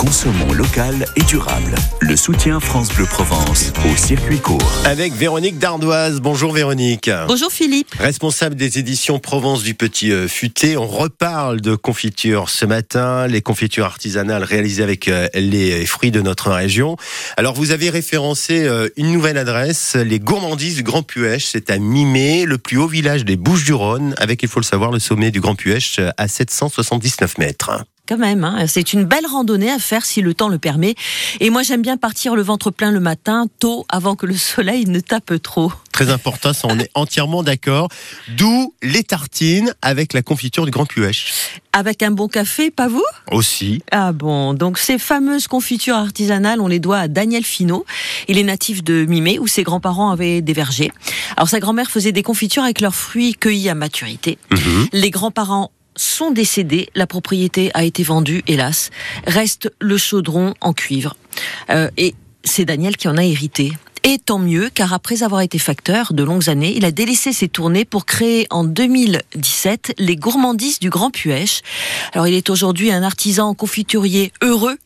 Consommons local et durable. Le soutien France Bleu Provence au circuit court. Avec Véronique Dardoise. Bonjour Véronique. Bonjour Philippe. Responsable des éditions Provence du Petit euh, Futé. On reparle de confiture ce matin, les confitures artisanales réalisées avec euh, les fruits de notre région. Alors vous avez référencé euh, une nouvelle adresse, les gourmandises du Grand Puech. C'est à Mimé, le plus haut village des Bouches-du-Rhône, avec, il faut le savoir, le sommet du Grand Puech à 779 mètres quand même. Hein. C'est une belle randonnée à faire si le temps le permet. Et moi, j'aime bien partir le ventre plein le matin, tôt, avant que le soleil ne tape trop. Très important, ça, on est entièrement d'accord. D'où les tartines avec la confiture du Grand Puech. Avec un bon café, pas vous? Aussi. Ah bon, donc ces fameuses confitures artisanales, on les doit à Daniel Finot. Il est natif de Mimé, où ses grands-parents avaient des vergers. Alors sa grand-mère faisait des confitures avec leurs fruits cueillis à maturité. Mhm. Les grands-parents sont décédés, la propriété a été vendue, hélas. Reste le chaudron en cuivre. Euh, et c'est Daniel qui en a hérité. Et tant mieux, car après avoir été facteur de longues années, il a délaissé ses tournées pour créer en 2017 les gourmandises du Grand Puech. Alors il est aujourd'hui un artisan confiturier heureux.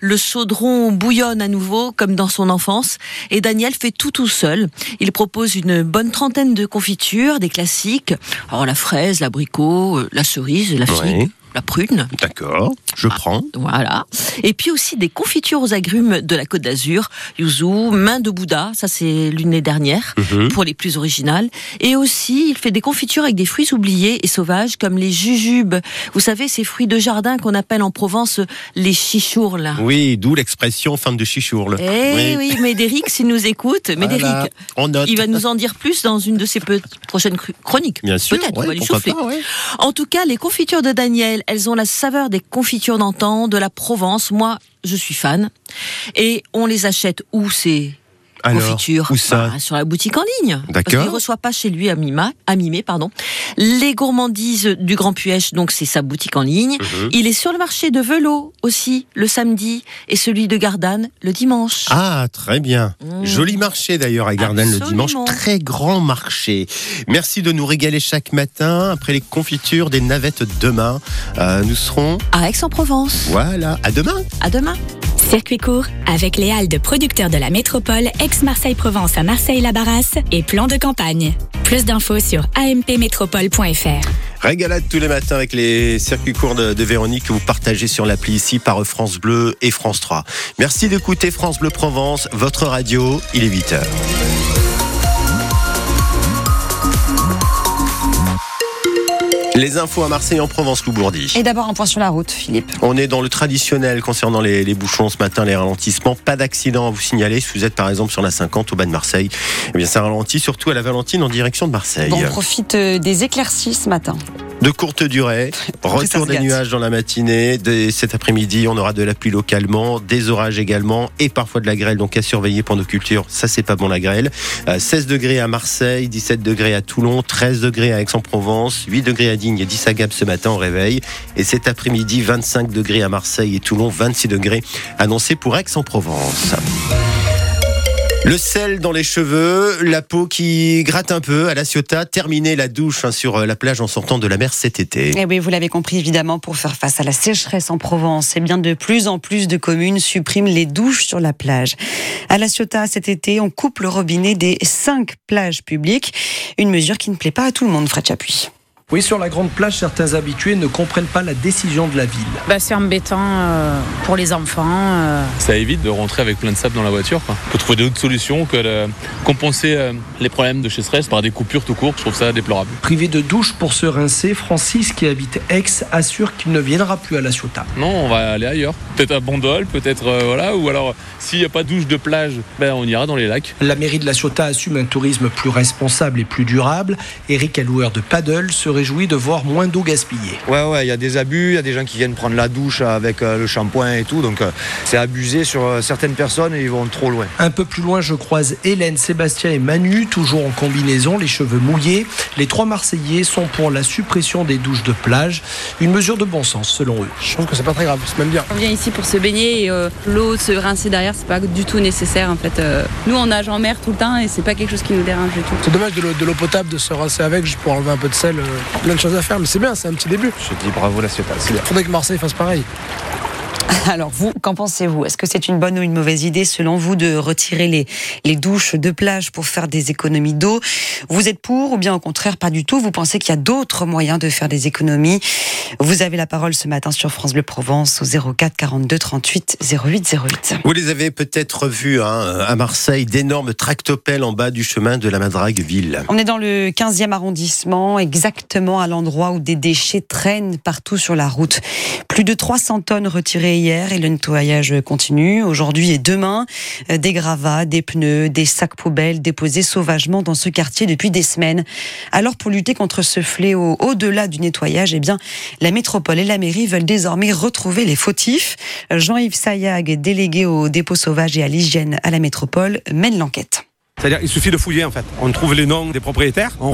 Le chaudron bouillonne à nouveau, comme dans son enfance, et Daniel fait tout tout seul. Il propose une bonne trentaine de confitures, des classiques. Alors la fraise, l'abricot, euh, la cerise, la figue la prune. D'accord, je ah, prends. Voilà. Et puis aussi des confitures aux agrumes de la Côte d'Azur, yuzu, main de Bouddha, ça c'est l'année dernière, mhm. pour les plus originales. Et aussi, il fait des confitures avec des fruits oubliés et sauvages, comme les jujubes. Vous savez, ces fruits de jardin qu'on appelle en Provence les chichourles. Oui, d'où l'expression femme de chichourle. Eh oui, oui Médéric, s'il nous écoute, Médéric, on note. il va nous en dire plus dans une de ses prochaines chroniques. Bien sûr, peut-être, on va lui souffler. En tout cas, les confitures de Daniel elles ont la saveur des confitures d'antan, de la Provence. Moi, je suis fan. Et on les achète où c'est confiture où ça bah, sur la boutique en ligne. D'accord. Ne reçoit pas chez lui à, Mima, à Mimé. Pardon. Les gourmandises du Grand Puech, donc c'est sa boutique en ligne. Mhm. Il est sur le marché de Velo aussi le samedi et celui de Gardanne le dimanche. Ah, très bien. Mmh. Joli marché d'ailleurs à Gardanne le dimanche. Très grand marché. Merci de nous régaler chaque matin. Après les confitures des navettes demain, euh, nous serons à Aix-en-Provence. Voilà. À demain. À demain. Circuit court avec les halles de producteurs de la métropole ex-Marseille-Provence à Marseille-la-Barrasse et plan de campagne. Plus d'infos sur ampmétropole.fr. Régalade tous les matins avec les circuits courts de, de, Véronique que vous partagez sur l'appli ici par France Bleu et France 3. Merci d'écouter France Bleu Provence, votre radio, il est 8h. Les infos à Marseille en Provence, Loubourdi. Et d'abord un point sur la route, Philippe. On est dans le traditionnel concernant les, bouchons ce matin, les ralentissements. Pas d'accident à vous signaler. Si vous êtes par exemple sur la 50 au bas de Marseille, eh bien ça ralentit surtout à la Valentine en direction de Marseille. on profite euh, des éclaircies ce matin de courte durée. Retour des nuages dans la matinée. cet après-midi, on aura de la pluie localement, des orages également et parfois de la grêle. Donc à surveiller pour nos cultures. Ça, c'est pas bon la grêle. 16 euh, degrés à Marseille, 17 degrés à Toulon, 13 degrés à Aix-en-Provence, 8 degrés à Digne et 10 à Gap ce matin au réveil. Et cet après-midi, 25 degrés à Marseille et Toulon, 26 degrés annoncés pour Aix-en-Provence. Le sel dans les cheveux, la peau qui gratte un peu à la Ciotat, terminer la douche hein, sur euh, la plage en sortant de la mer cet été. Et eh oui, vous l'avez compris évidemment, pour faire face à la sécheresse en Provence, et eh bien de plus en plus de communes suppriment les douches sur la plage. À la Ciotat cet été, on coupe le robinet des cinq plages publiques, une mesure qui ne plaît pas à tout le monde, Fred Chapuis. Oui, sur la grande plage, certains habitués ne comprennent pas la décision de la ville. Bah, c'est embêtant euh, pour les enfants. Euh. Ça évite de rentrer avec plein de sable dans la voiture. Quoi. On peut trouver d'autres solutions que de compenser euh, les problèmes de chez stress par des coupures tout court. Je trouve ça déplorable. Privé de douche pour se rincer, Francis, qui habite Aix, assure qu'il ne viendra plus à la Ciotat. Non, on va aller ailleurs. Peut-être à Bandol, peut-être voilà. Ou alors, s'il n'y a pas de douche de plage, ben, on ira dans les lacs. La mairie de la Ciotat assume un tourisme plus responsable et plus durable. Eric Alloueur de Paddle serait réjouit de voir moins d'eau gaspillée. Ouais, ouais, il y a des abus, il y a des gens qui viennent prendre la douche avec euh, le shampoing et tout, donc euh, c'est abusé sur euh, certaines personnes et ils vont trop loin. Un peu plus loin, je croise Hélène, Sébastien et Manu, toujours en combinaison, les cheveux mouillés. Les trois Marseillais sont pour la suppression des douches de plage, une mesure de bon sens selon eux. Je trouve que c'est pas très grave, c'est même bien. On vient ici pour se baigner et l'eau se rincer derrière, c'est pas du tout nécessaire en fait. nous on nage en mer tout le temps et c'est pas quelque chose qui nous dérange du tout. C'est dommage de l'eau potable de se rincer avec juste pour enlever un peu de sel à faire, mais c'est bien, c'est un petit début. Je dis bravo la Ciotat, Il faudrait que Marseille fasse pareil. Alors vous, qu'en pensez-vous? Est-ce que c'est une bonne ou une mauvaise idée selon vous de retirer les, les douches de plage pour faire des économies d'eau? Vous êtes pour ou bien au contraire pas du tout? Vous pensez qu'il y a d'autres moyens de faire des économies? Vous avez la parole ce matin sur France Bleu Provence au 04 42 38 08 08. Vous les avez peut-être vus hein, à Marseille, d'énormes tractopelles en bas du chemin de la Madrague-Ville. On est dans le 15e arrondissement, exactement à l'endroit où des déchets traînent partout sur la route. Plus de 300 tonnes retirées hier et le nettoyage continue. Aujourd'hui et demain, euh, des gravats, des pneus, des sacs poubelles déposés sauvagement dans ce quartier depuis des semaines. Alors pour lutter contre ce fléau au-delà du nettoyage, eh bien, la métropole et la mairie veulent désormais retrouver les fautifs. Jean-Yves Sayag, délégué au dépôt sauvage et à l'hygiène à la métropole, mène l'enquête. C'est-à-dire il suffit de fouiller en fait. On trouve les noms des propriétaires,